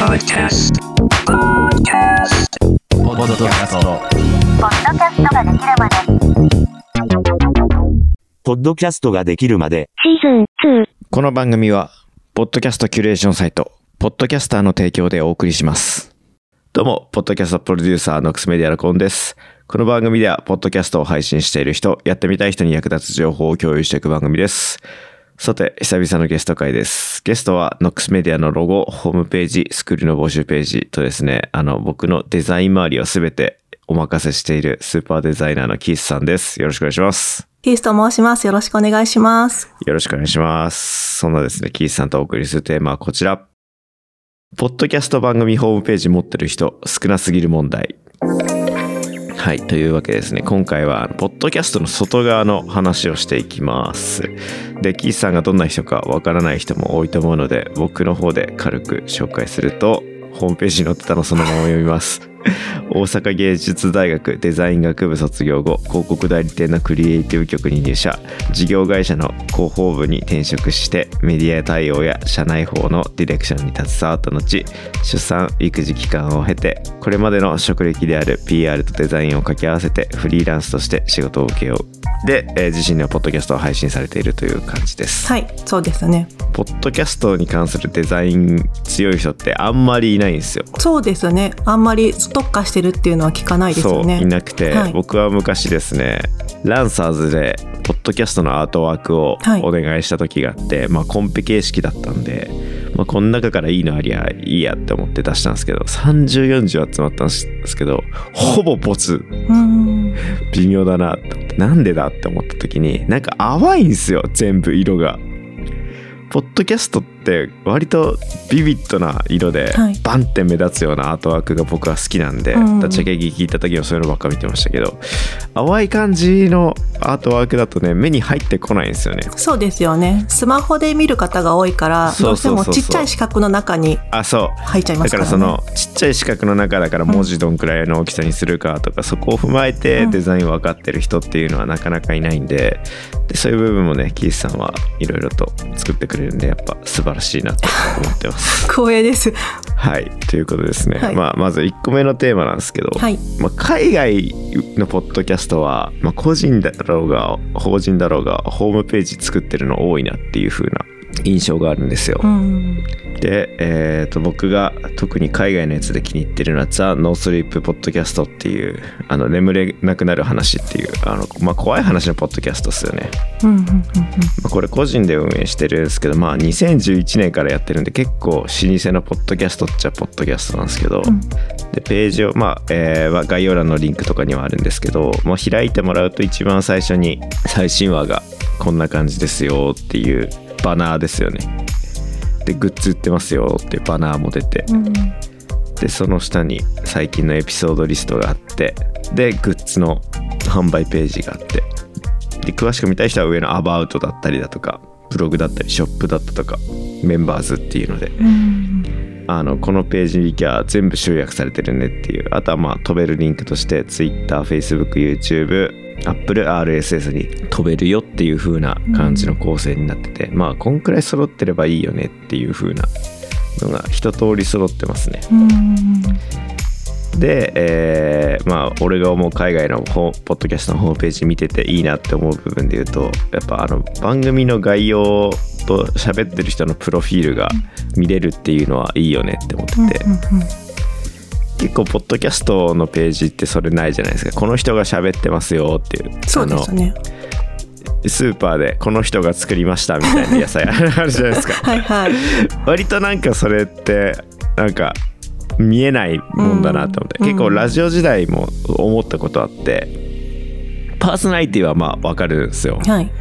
Podcast. Podcast. ポッドキャスト。ポッドキャストができるまで。ポッドキャストができるまで、シーズン2。この番組は、ポッドキャストキュレーションサイト、ポッドキャスターの提供でお送りします。どうも、ポッドキャストプロデューサー、ノックスメディアのコーンです。この番組では、ポッドキャストを配信している人、やってみたい人に役立つ情報を共有していく番組です。さて、久々のゲスト会です。ゲストは、ノックスメディアのロゴ、ホームページ、スクールの募集ページとですね、あの、僕のデザイン周りをすべてお任せしているスーパーデザイナーのキースさんです。よろしくお願いします。キースと申します。よろしくお願いします。よろしくお願いします。そんなですね、キースさんとお送りするテーマはこちら。ポッドキャスト番組ホームページ持ってる人少なすぎる問題。はい。というわけですね、今回は、ポッドキャストの外側の話をしていきます。で、キーさんがどんな人かわからない人も多いと思うので、僕の方で軽く紹介すると、ホームページに載ってたのそのまま読みます。大阪芸術大学デザイン学部卒業後広告代理店のクリエイティブ局に入社事業会社の広報部に転職してメディア対応や社内法のディレクションに携わった後出産育児期間を経てこれまでの職歴である PR とデザインを掛け合わせてフリーランスとして仕事を請け負うで、えー自身のポッドキャストを配信されているという感じです、はい、そうですね。ポッドキャストに関するデザイン強い人ってあんまりいないんですよそうですね。あんまり特化してるっていうのは聞かないですよね。そういなくて、はい僕は昔ですねランサーズでポッドキャストのアートワークをはいお願いした時があって、まあコンペ形式だったんで、まあ、この中からいいのありゃいいやって思って出したんですけど3040集まったんですけどほぼボツ。微妙だななんでだって思った時になんか淡いんですよ全部色が。ポッドキャストって割とビビッドな色ではい。バンって目立つようなアートワークが僕は好きなんで、うん。立ち上げ聞いた時はそういうのばっか見てましたけど淡い感じのアートワークだとね目に入ってこないんですよね。そうですよね。スマホで見る方が多いから、どうしてもちっちゃい四角の中にあそう。入っちゃいまだすかららね。かそのちっちゃい四角の中だから文字どんくらいの大きさにするかとかそこを踏まえてうん。デザイン分かってる人っていうのはなかなかいないんででそういう部分もねキースさんはいろいろと作ってくれるんでやっぱ素晴らしいなと思ってます。光栄です。はいということですね、はいまあ、まず1個目のテーマなんですけど、はい。まあ、海外のポッドキャストは、まあ、個人だろうが法人だろうがホームページ作ってるの多いなっていう風な印象があるんですよ。うん。で、えー、と僕が特に海外のやつで気に入ってるのはザ・ノースリープ・ポッドキャストっていうあの眠れなくなる話っていうあの、まあ、怖い話のポッドキャストですよね、うん。うん。うん。まあ、これ個人で運営してるんですけどまあ2011年からやってるんで結構老舗のポッドキャストっちゃポッドキャストなんですけど、うんでページをまあ、えーまあ概要欄のリンクとかにはあるんですけど、まあ、開いてもらうと一番最初に最新話がこんな感じですよっていうバナーですよね。でグッズ売ってますよってバナーも出て。うん。でその下に最近のエピソードリストがあって。でグッズの販売ページがあって。で詳しく見たい人は上のアバウトだったりだとかブログだったりショップだったとかメンバーズっていうので。うん。あのこのページに行きゃ全部集約されてるねっていう。あとはまあ飛べるリンクとして TwitterFacebookYouTube Apple RSS に飛べるよっていう風な感じの構成になってて、まあこんくらい揃ってればいいよねっていう風なのが一通り揃ってますね。うん。で、えーまあ俺が思う海外のポッドキャストのホームページ見てていいなって思う部分で言うとやっぱあの番組の概要と喋ってる人のプロフィールが見れるっていうのはいいよねって思ってて、結構ポッドキャストのページってそれないじゃないですかこの人が喋ってますよっていうそうですね。スーパーでこの人が作りましたみたいな野菜あるじゃないですか はいはい。割となんかそれってなんか見えないもんだなと思って、うん結構ラジオ時代も思ったことあってパーソナリティはまあわかるんですよはい。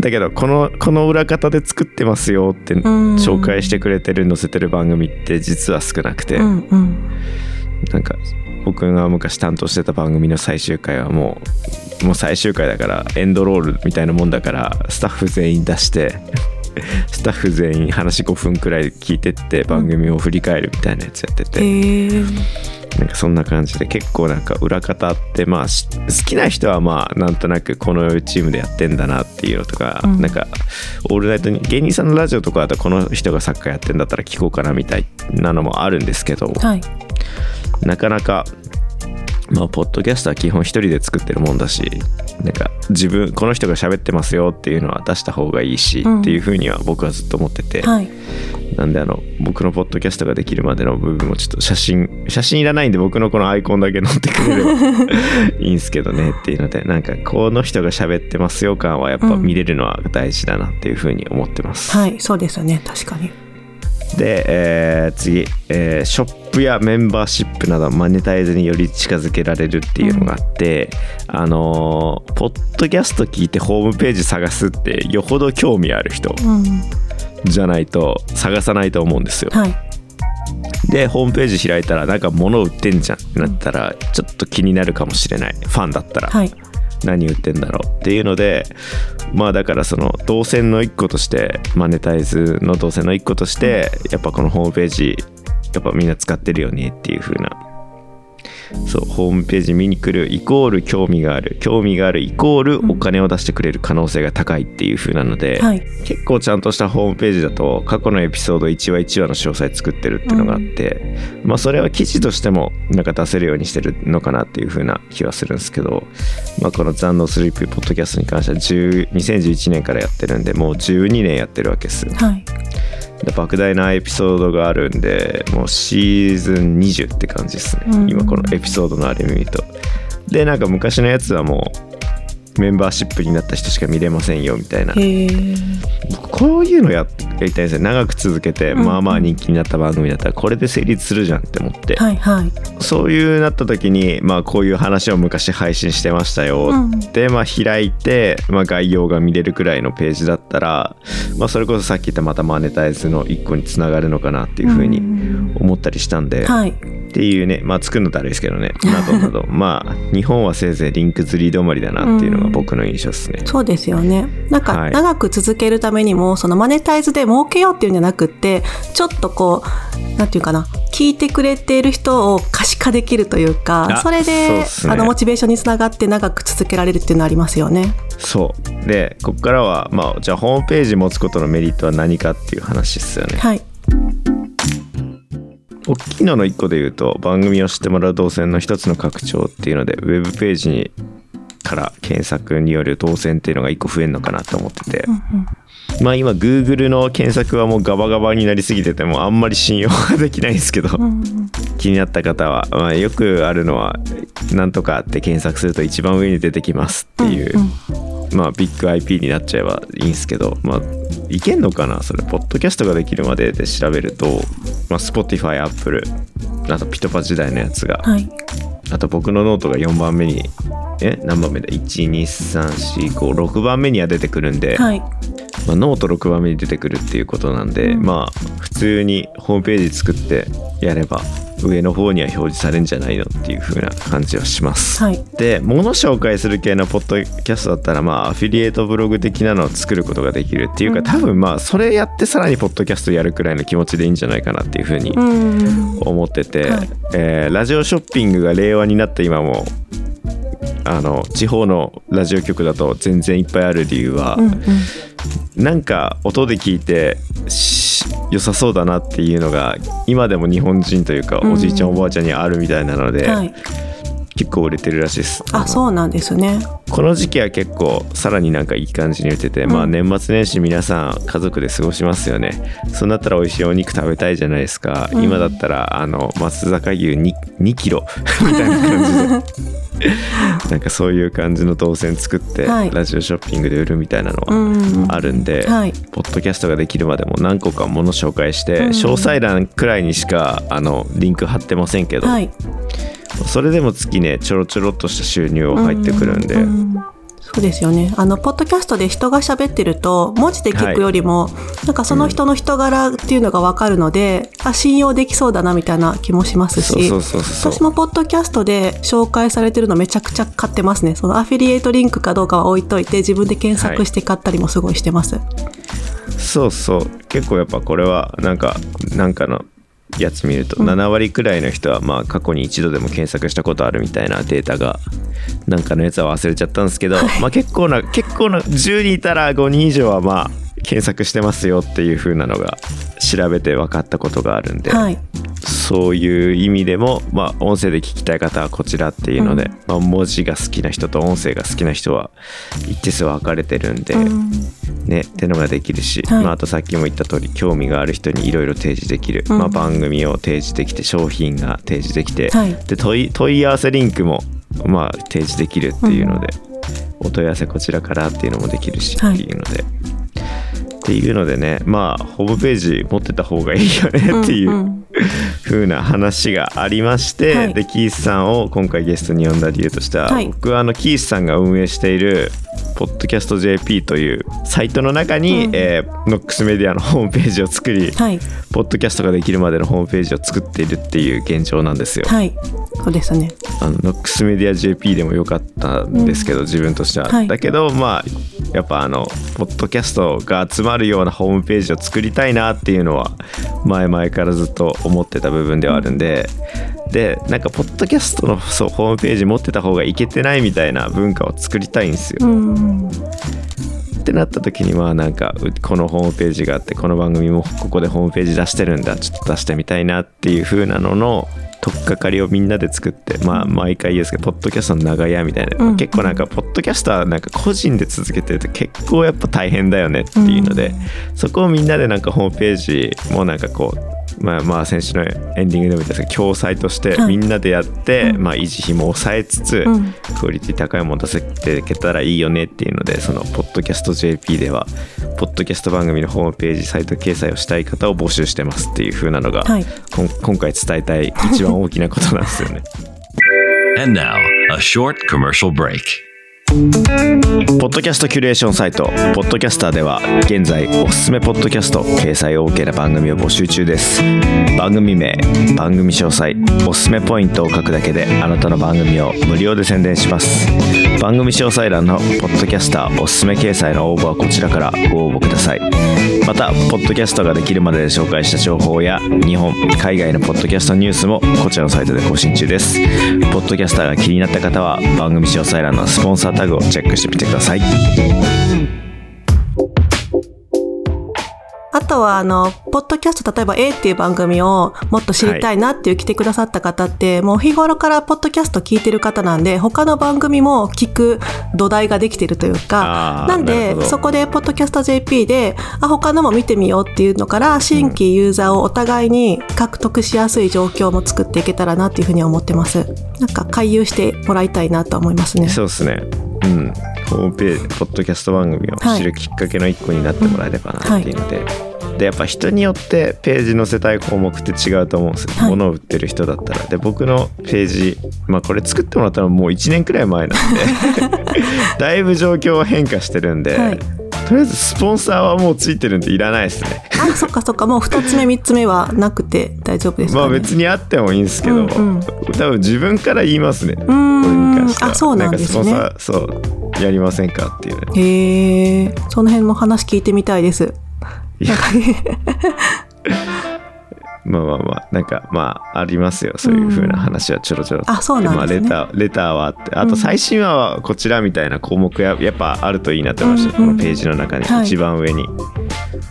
だけどこのこの裏方で作ってますよってん紹介してくれてる載せてる番組って実は少なくて、うん。うん。なんか僕が昔担当してた番組の最終回はもうもう最終回だからエンドロールみたいなもんだからスタッフ全員出して スタッフ全員話5分くらい聞いてって番組を振り返るみたいなやつやってて、へえ。なんかそんな感じで結構なんか裏方ってまあし好きな人はまあなんとなくこのチームでやってんだなっていうのとか、うんなんかオールナイトに芸人さんのラジオとかだとこの人がサッカーやってんだったら聞こうかなみたいなのもあるんですけど、はい。なかなかまあポッドキャストは基本一人で作ってるもんだしなんか自分この人が喋ってますよっていうのは出した方がいいし、うんっていうふうには僕はずっと思ってて、はい。なんであの僕のポッドキャストができるまでの部分もちょっと写真写真いらないんで僕のこのアイコンだけ載ってくれれば いいんすけどねっていうのでなんかこの人が喋ってますよ感はやっぱ見れるのは大事だなっていうふうに思ってます。はい。そうですよね。確かに。で、えー次、えーショップやメンバーシップなどマネタイズにより近づけられるっていうのがあって、あのーポッドキャスト聞いてホームページ探すってよほど興味ある人うん。じゃないと探さないと思うんですよ。はい。でホームページ開いたらなんか物売ってんじゃんってなったらちょっと気になるかもしれないファンだったら、はい。何売ってんだろうっていうのでまあだからその動線の一個としてマネタイズの動線の一個としてやっぱこのホームページやっぱみんな使ってるよねっていう風なそうホームページ見に来るイコール興味がある興味があるイコールお金を出してくれる可能性が高いっていう風なので、はい。結構ちゃんとしたホームページだと過去のエピソード1話1話の詳細作ってるっていうのがあって、まあそれは記事としてもなんか出せるようにしてるのかなっていう風な気はするんですけど、まあこの残のスリープポッドキャストに関しては10 2011年からやってるんでもう12年やってるわけですよ。はい。で莫大なエピソードがあるんでもうシーズン20って感じですね、うん。今このエピソードのあれ見ると。でなんか昔のやつはもうメンバーシップになった人しか見れませんよみたいな。僕こういうのややりたいんですよ長く続けて、うんまあまあ人気になった番組だったらこれで成立するじゃんって思って、はい。はい。そういうなった時にまあこういう話を昔配信してましたようんで、まあ開いて、まあ、概要が見れるくらいのページだったら、まあ、それこそさっき言ったまたマネタイズの一個につながるのかなっていうふうに思ったりしたんで、はい。っていうねまあ作るのだるいですけどねなどなどまあ日本はせいぜいリンク釣り止まりだなっていうのが僕の印象ですね。そうですよね。なんか、はい長く続けるためにも、そのマネタイズで儲けようっていうんじゃなくって、ちょっとこう、なんていうかな、聞いてくれている人を可視化できるというか、あそれで、ねあの、モチベーションにつながって長く続けられるっていうのはありますよね。そうでここからはまあじゃあホームページ持つことのメリットは何かっていう話ですよね。はい。大きいのの一個で言うと番組を知ってもらう動線の一つの拡張っていうのでウェブページにから検索による動線っていうのが一個増えるのかなと思ってて、まあ今 Google の検索はもうガバガバになりすぎててもあんまり信用ができないんですけど、気になった方は、まあ、よくあるのは「なんとか」って検索すると一番上に出てきますっていう、まあビッグ IP になっちゃえばいいんですけどまあいけんのかなそれポッドキャストができるまでで調べると、まあ、Spotify、Apple あとピトパ時代のやつがはい。あと僕のノートが4番目にえ何番目だ？12345番目には出てくるんで、はい。まあ、ノート6番目に出てくるっていうことなんで、まあ普通にホームページ作ってやれば上の方には表示されるんじゃないのっていう風な感じはします。はい。で物紹介する系のポッドキャストだったらまあアフィリエイトブログ的なのを作ることができるっていうか多分まあそれやってさらにポッドキャストやるくらいの気持ちでいいんじゃないかなっていう風にうん。思ってて、はいえーラジオショッピングが令和になった今もあの地方のラジオ局だと全然いっぱいある理由は、うんうん。なんか音で聞いてし良さそうだなっていうのが今でも日本人というかうんおじいちゃんおばあちゃんにあるみたいなので、はい。結構売れてるらしいですあ、そうなんですね。この時期は結構さらになんかいい感じに売れてて、うんまあ年末年始皆さん家族で過ごしますよねそうなったら美味しいお肉食べたいじゃないですか、うん今だったらあの松坂牛 2, 2キロ みたいな感じで なんかそういう感じの動線作って、はいラジオショッピングで売るみたいなのうはん。あるんで、はい。ポッドキャストができるまでも何個かもの紹介して、うん詳細欄くらいにしかあのリンク貼ってませんけど、はい。それでも月ねちょろちょろっとした収入が入ってくるんで、うそうですよね。あの、ポッドキャストで人が喋ってると、文字で聞くよりも、なんかその人の人柄っていうのがわかるので、あ、信用できそうだなみたいな気もしますし、私もポッドキャストで紹介されてるのめちゃくちゃ買ってますね。そのアフィリエイトリンクかどうかは置いといて、自分で検索して買ったりもすごいしてます。そうそう。結構やっぱこれはなんかなんかのやつ見るとうん7割くらいの人はまあ過去に一度でも検索したことあるみたいなデータがなんかのやつは忘れちゃったんですけど、まあ結構な結構な10人いたら5人以上はまあ検索してますよっていう風なのが調べて分かったことがあるんで、はい。そういう意味でも、まあ、音声で聞きたい方はこちらっていうので、うん。まあ、文字が好きな人と音声が好きな人は一定数分かれてるんで、うん。ねってのができるし、はい。まあ、あとさっきも言った通り興味がある人にいろいろ提示できる、うん。まあ、番組を提示できて商品が提示できて、はい。で問い問い合わせリンクも、まあ、提示できるっていうので、お問い合わせこちらからっていうのもできるしってはいいうので。っていうのでねまあホームページ持ってた方がいいよねっていう、んん 風な話がありまして、はいでキースさんを今回ゲストに呼んだ理由としては、はい僕はあのキースさんが運営しているポッドキャスト JP というサイトの中に、うんえーノックスメディアのホームページを作り、はい。ポッドキャストができるまでのホームページを作っているっていう現状なんですよ。はい。そうですね。あのノックスメディア JP でもよかったんですけど、自分としては、はいだけどまあやっぱあのポッドキャストが集まるようなホームページを作りたいなっていうのは前々からずっと思ってた部分ではあるんででなんかポッドキャストのそうホームページ持ってた方がいけてないみたいな文化を作りたいんですよ。うん。ってなった時にはなんかうこのホームページがあってこの番組もここでホームページ出してるんだちょっと出してみたいなっていう風なのの取っかかりをみんなで作ってまあ毎回言うんですけどポッドキャストの長屋みたいな、うん結構なんかポッドキャストはなんか個人で続けてると結構やっぱ大変だよねっていうので、そこをみんなでなんかホームページもなんかこうまあまあ先週のエンディングでも言ったんですけど共催としてはいみんなでやって、うんまあ維持費も抑えつつ、うんクオリティ高いもの出せていけたらいいよねっていうのでそのポッドキャスト JP ではポッドキャスト番組のホームページサイト掲載をしたい方を募集してますっていう風なのが、はい今回伝えたい一番大きなことなんですよね。And now, a short commercial break. ポッドキャストキュレーションサイトポッドキャスターでは現在おすすめポッドキャスト掲載 OK な番組を募集中です。番組名番組詳細おすすめポイントを書くだけであなたの番組を無料で宣伝します。番組詳細欄のポッドキャスターおすすめ掲載の応募はこちらからご応募ください。またポッドキャストができるまでで紹介した情報や日本海外のポッドキャストニュースもこちらのサイトで更新中です。ポッドキャスターが気になった方は番組詳細欄のスポンサータグをチェックしてみてくださいあとは、あの、ポッドキャスト、例えば A っていう番組をもっと知りたいなっていう来てくださった方って、もう日頃からポッドキャスト聞いてる方なんで、他の番組も聞く土台ができてるというかなんで、そこでポッドキャスト JP で、あ、他のも見てみようっていうのから、新規ユーザーをお互いに獲得しやすい状況も作っていけたらなっていうふうに思ってます。なんか回遊してもらいたいなと思いますね。そうですねうん。ホームページポッドキャスト番組を知るきっかけの一個になってもらえればなっていうので、でやっぱ人によってページ載せたい項目って違うと思うんですよ、はい。物を売ってる人だったら。で僕のページまあこれ作ってもらったのもう1年くらい前なんで。だいぶ状況は変化してるんで、はいとりあえずスポンサーはもうついてるんでいらないですね。あ、そっかそっか、もう二つ目、三つ目はなくて大丈夫ですかね。まあ別にあってもいいんですけど、うんうん。多分自分から言いますね。これうーん。に関しては。あそうなんですね。かスポンサーそうやりませんかっていうねへえ、その辺も話聞いてみたいです。いやまあまあまあなんかまあありますよそういう風な話はちょろちょろと。あそうなんですね。まあ、レターレターはあってあと最新話はこちらみたいな項目ややっぱあるといいなと思いました、うんうんこのページの中にはい。一番上に。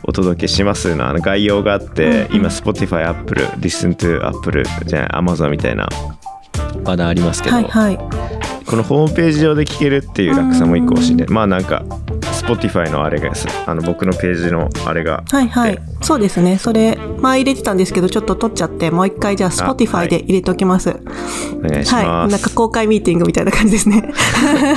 お届けしますのあの概要があって、うんうん。今 Spotify、Apple、Listen to Apple じゃない Amazon みたいなバナーありますけど、はいはい。このホームページ上で聞けるっていう楽さも一個欲しいんで、まあなんか Spotify のあれがあの僕のページのあれがはいはい。そうですね。それ、前入れてたんですけど、ちょっと取っちゃって、もう一回じゃあは Spotify いで入れておきます。はい。お願いします。なんか公開ミーティングみたいな感じですね。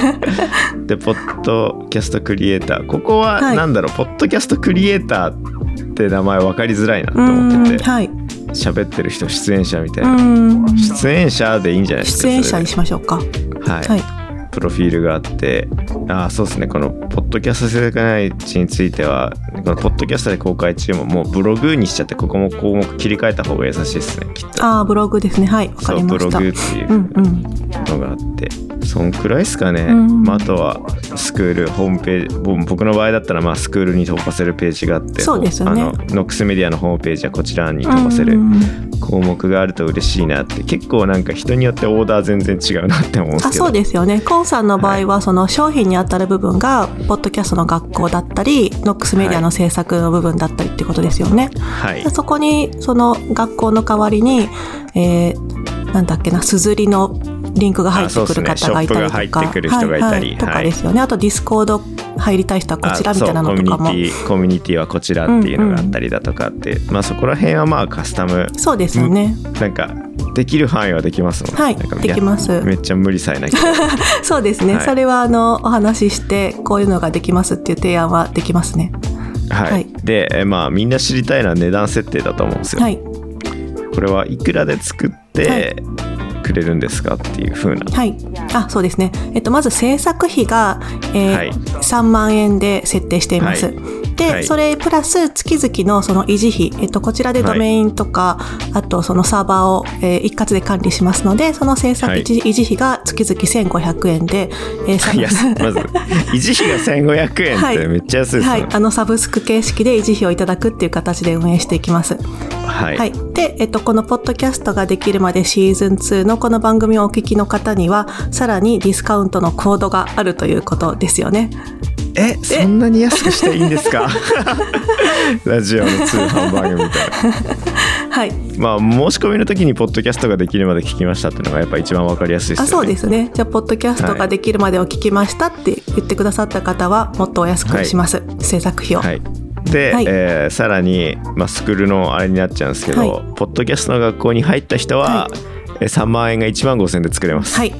でポッドキャストクリエイターここははいなんだろう、ポッドキャストクリエイターって名前分かりづらいなとう思っててはい。喋ってる人出演者みたいな、ん。出演者でいいんじゃないですか出演者にそしましょうか。はい、はい。プロフィールがあってあそうですねこのポッドキャスト世界一についてはこのポッドキャストで公開中ももうブログにしちゃってここも項目切り替えた方が優しいですねきっとああ、ブログですね。はい。わかそうブロりました。グっていううんうん。のがあってそんくらいですかね、うん。まあ、あとはスクールホームページぼ僕の場合だったらまあスクールに飛ばせるページがあってそうですよね。あのノックスメディアのホームページはこちらに飛ばせるうん。項目があると嬉しいなって結構なんか人によってオーダー全然違うなって思うんですけど。あそうですよね。コンさんの場合はその商品にあたる部分がポッドキャストの学校だったりノックスメディアの制作の部分だったりってことですよね、はい。でそこにその学校の代わりに、えーなんだっけな SUZURI のリンクが入ってくる方がいたりとか。はいはい。とかはいですよね。あとディスコード入りたい人はこちらみたいなのとかも。コミュニティコミュニティはこちらっていうのがあったりだとかって、まあそこら辺はまあカスタム。そうですよね、なんかできる範囲はできますもんはいできます。めっちゃ無理さえなきゃ そうですね、はい。それはあのお話ししてこういうのができますっていう提案はできますね。はい、はい。でえまあみんな知りたいのは値段設定だと思うんですよ、はい。これはいくらで作ってくれるんですかっていう風な。はい。あそうですね。えっとまず制作費が、えーはい。3万円で設定しています、はいで、はい。それプラス月々のその維持費、えっと、こちらでドメインとか、あとそのサーバーを、えー一括で管理しますのでその制作はい。維持費が月々1500円で、えーさいやまず維持費が1500円はいってめっちゃ安いですよね、はい、あのサブスク形式で維持費をいただくっていう形で運営していきます。はい。はい、で、えっと、このポッドキャストができるまでシーズン2のこの番組をお聞きの方にはさらにディスカウントのコードがあるということですよね。えそんなに安くしていいんですか？ラジオの通販番組みたいはい、なまあ申し込みの時にポッドキャストができるまで聞きましたっていうのがやっぱ一番わかりやすいですよね。あそうですね。じゃあポッドキャストができるまでを聞きましたって言ってくださった方はもっとお安くします、制作費を。はい。で、はい。えーさらに、まあ、スクールのあれになっちゃうんですけど、はい。ポッドキャストの学校に入った人は、はえー3万円が1万5千円で作れます。はい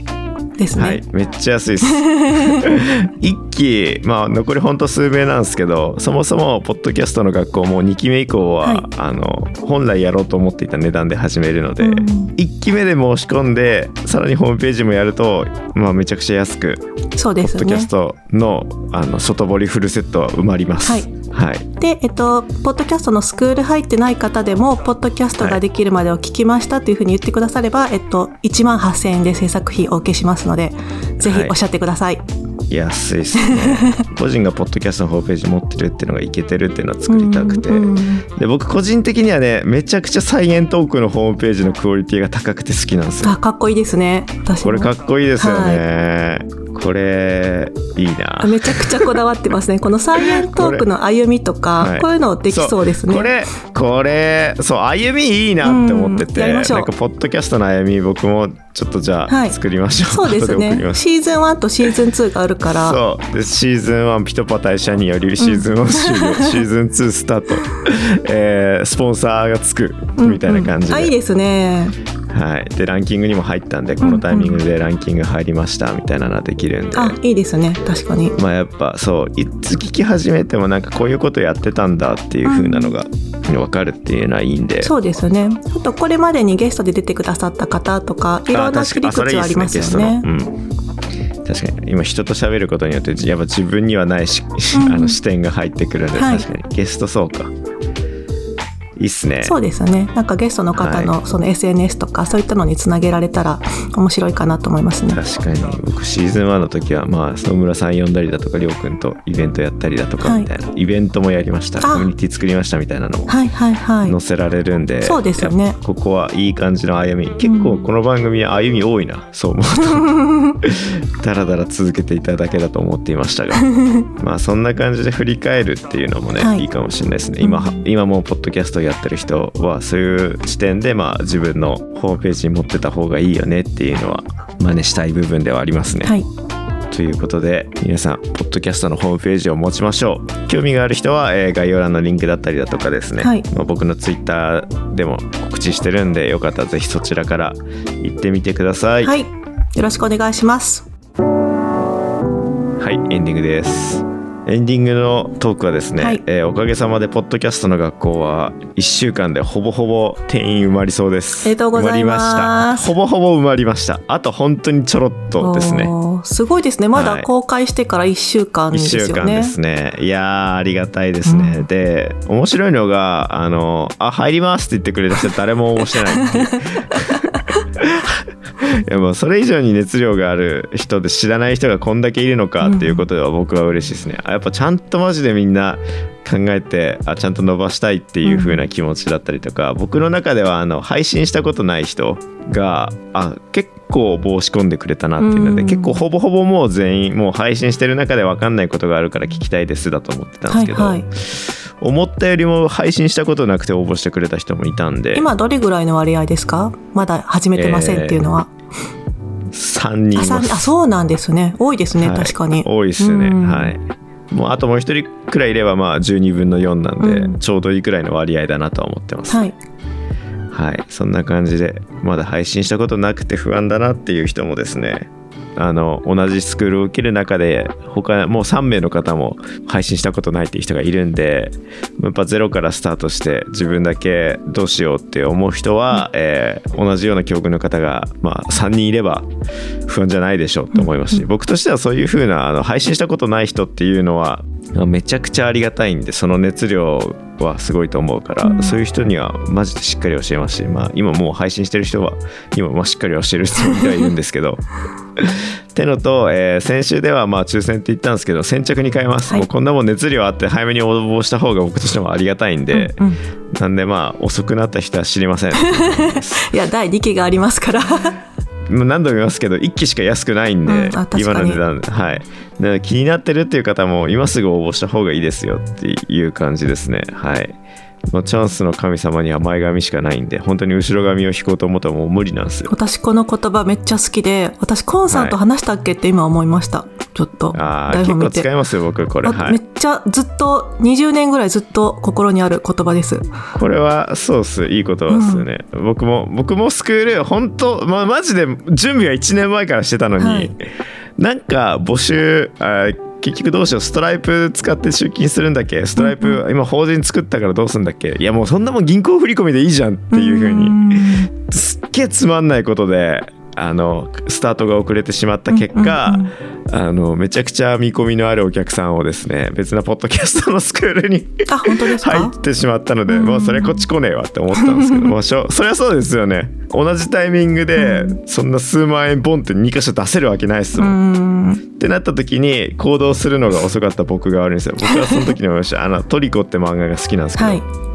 ですね。はい、めっちゃ安いです。一期、まあ、残りほんと数名なんですけどそもそもポッドキャストの学校も2期目以降は、はいあの本来やろうと思っていた値段で始めるので、うん1期目で申し込んでさらにホームページもやると、まあ、めちゃくちゃ安くそうですねポッドキャス。トのあの外堀フルセットは埋まります。はいはい。で、えっと、ポッドキャストのスクール入ってない方でも、ポッドキャストができるまでを聞きましたというふうに言ってくだされば、えっと、1万8000円で制作費お受けしますので、ぜひはいおっしゃってください。安いですね。個人がポッドキャストのホームページ持ってるっていうのがいけてるっていうのを作りたくて、うんうんで僕個人的にはねめちゃくちゃサイエントークのホームページのクオリティが高くて好きなんですよ。あ、かっこいいですね。これかっこいいですよね、これいいな。めちゃくちゃこだわってますね。このサイエントークの歩みとか、はい。こういうのできそうですね。これこれそう歩みいいなって思ってて、うんやりましょう。なんかポッドキャストの歩み僕もちょっとじゃあはい。作りましょう、そうですね。シーズン1とシーズン2があるから、そう。でシーズン1ピトパ大社によりシーズン1終了、シーズン2スタート、えースポンサーがつくみたいな感じで、あ、いいですね。はい、でランキングにも入ったんでこのタイミングでランキング入りましたみたいなのはできるんで、あ、いいですね。確かに。まあやっぱそういつ聞き始めてもなんかこういうことやってたんだっていう風なのが分かるっていうのはいいんで、そうですよね。あと、これまでにゲストで出てくださった方とか、いろんな切り口はありますよね。あ確かに。今人と喋ることによってやっぱ自分にはないし、うん。あの視点が入ってくるんで、はい。確かに。ゲストそうかいいっすね。そうですよね。なんかゲストの方のその SNS とか、そういったのにつなげられたら面白いかなと思いますね。確かに。僕シーズン1の時はまあ野村さん呼んだりだとかりょうくんとイベントやったりだとかはい。みたいな、イベントもやりました。あ。コミュニティ作りましたみたいなのもはいはいはい。載せられるんで、そうですよね。ここはいい感じの歩み。結構この番組は歩み多いな、そう思うと。だらだら続けていただけだと思っていましたが。まあそんな感じで振り返るっていうのもね、はい。い、いかもしれないですね。今は今もうポッドキャストをやってる人はそういう視点でまあ自分のホームページに持ってた方がいいよねっていうのは真似したい部分ではありますね。はい。ということで皆さんポッドキャストのホームページを持ちましょう興味がある人は、えー概要欄のリンクだったりだとかですね、はいまあ、僕のツイッターでも告知してるんでよかったらぜひそちらから行ってみてくださいはい。よろしくお願いします。はいエンディングですエンディングのトークはですね、はい。えーおかげさまでポッドキャストの学校は1週間でほぼほぼ定員埋まりそうです。ありがとうございます。埋まりました。ほぼほぼ埋まりました。あと本当にちょろっとですね。すごいですね。まだはい。公開してから1週間で1すよね。週間ですね。いやーありがたいですね、うん。で面白いのがあの「あ入ります」って言ってくれた人誰も応募してないいやもうそれ以上に熱量がある人で知らない人がこんだけいるのかっていうことでは僕は嬉しいですね、あやっぱちゃんとマジでみんな考えてあちゃんと伸ばしたいっていう風な気持ちだったりとか、僕の中ではあの配信したことない人があ結構申し込んでくれたなっていうので、うん。結構ほぼほぼもう全員もう配信してる中で分かんないことがあるから聞きたいですだと思ってたんですけど、はいはい。思ったよりも配信したことなくて応募してくれた人もいたんで。今どれぐらいの割合ですか？まだ始めてませんっていうのは、3人いあそうなんですね。多いですね、はい。確かに。多いですね。うん。はい。もうあともう一人くらいいればまあ12分の4なんで、うん。ちょうどいいくらいの割合だなとは思ってます。はいはい、そんな感じでまだ配信したことなくて不安だなっていう人もですね。あの同じスクールを受ける中で他もう3名の方も配信したことないっていう人がいるんでやっぱゼロからスタートして自分だけどうしようって思う人は、えー同じような境遇の方が、まあ、3人いれば不安じゃないでしょうと思いますし、僕としてはそういう風なあの配信したことない人っていうのはめちゃくちゃありがたいんでその熱量はすごいと思うから、うん。そういう人にはマジでしっかり教えますし、まあ、今もう配信してる人は今まあしっかり教えるつもりではいるんですけどってのと、えー先週ではまあ抽選って言ったんですけど先着に変えます、はい。もうこんなもん熱量あって早めに応募した方が僕としてもありがたいんで、うんうんなんでまあ遅くなった人は知りません。いや第2期がありますから。何度も言いますけど1期しか安くないんで、うん今の値段はい。気になってるっていう方も今すぐ応募した方がいいですよっていう感じですね。はいもうチャンスの神様には前髪しかないんで本当に後ろ髪を引こうと思ったらもう無理なんですよ。私この言葉めっちゃ好きで私コンさんと話したっけって今思いました、ちょっと。ああ結構使いますよ僕これ。あめっはいちゃずっと20年ぐらいずっと心にある言葉です。これはそうっす。いい言葉ですよね、僕も僕もスクール本当まマジで準備は1年前からしてたのに、はい。なんか募集あ結局どうしようストライプ使って出金するんだっけ？ストライプ、今法人作ったからどうするんだっけ？いやもうそんなもん銀行振り込みでいいじゃんっていう風ににすっげえつまんないことであのスタートが遅れてしまった結果、あのめちゃくちゃ見込みのあるお客さんをですね別なポッドキャストのスクールに入ってしまったので、うん。もうそれこっち来ねえわって思ったんですけど、まあ、しょそりゃそうですよね。同じタイミングでそんな数万円ボンって2箇所出せるわけないですうもん。ん。ってなった時に行動するのが遅かった僕が悪いんですよ。僕はその時に思いました。あのトリコって漫画が好きなんですけど、はい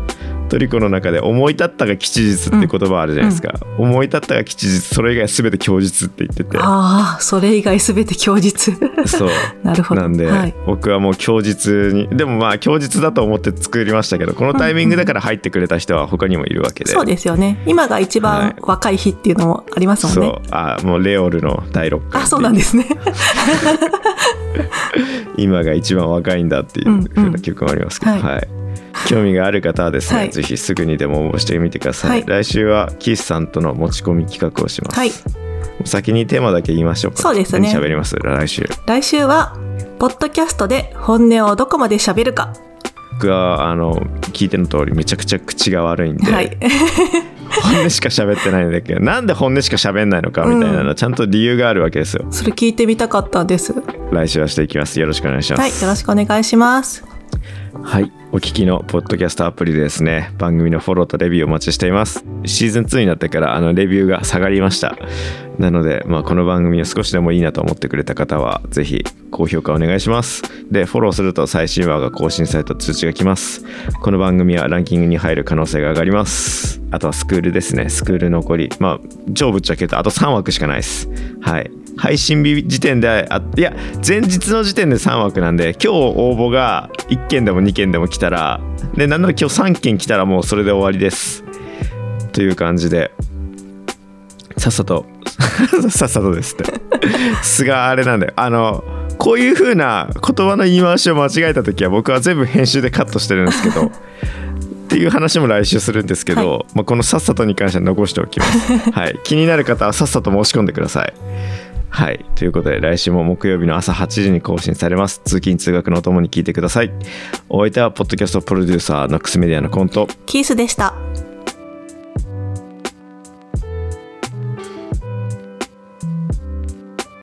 トリコの中で思い立ったが吉日って言葉あるじゃないですか、思い立ったが吉日それ以外全て供述って言ってて。ああそれ以外全て供述。そう。なるほど。なんで、はい。僕はもう供述にでもまあ供述だと思って作りましたけどこのタイミングだから入ってくれた人は他にもいるわけで、そうですよね。今が一はい番若い日っていうのもありますもんね、そう。あもうレオルの第6回あそうなんですね。今が一番若いんだっていう風な曲もありますけど、うんうんはい興味がある方はですね、はい。ぜひすぐにでも応募してみてください、はい。来週はキースさんとの持ち込み企画をします、はい。先にテーマだけ言いましょうか。そうですね。何喋ります？来週。来週はポッドキャストで本音をどこまで喋るか。僕はあの聞いての通りめちゃくちゃ口が悪いんで、はい。本音しか喋ってないんだけどなんで本音しか喋んないのかみたいなの、ちゃんと理由があるわけですよ。それ聞いてみたかったんです。来週はしていきます。よろしくお願いします。はいよろしくお願いしますはい。お聞きのポッドキャストアプリでですね、番組のフォローとレビューお待ちしています。シーズン2になってからあのレビューが下がりました。なので、まあ、この番組を少しでもいいなと思ってくれた方は、ぜひ高評価お願いします。で、フォローすると最新話が更新された通知が来ます。この番組はランキングに入る可能性が上がります。あとはスクールですね。スクール残り。まあ、超ぶっちゃけるとあと3枠しかないです。はい。配信日時点であいや前日の時点で3枠なんで今日応募が1件でも2件でも来たらでなんなら今日3件来たらもうそれで終わりです。という感じで。さっさと。さっさとですって。素があれなんだよあのこういう風な言葉の言い回しを間違えた時は僕は全部編集でカットしてるんですけどっていう話も来週するんですけど、はまあ、このさっさとに関しては残しておきます、はい、気になる方はさっさと申し込んでくださいはい。ということで、来週も木曜日の朝8時に更新されます。通勤・通学のお供に聞いてください。お相手は、ポッドキャストプロデューサー、ノックスメディアのコント。キースでした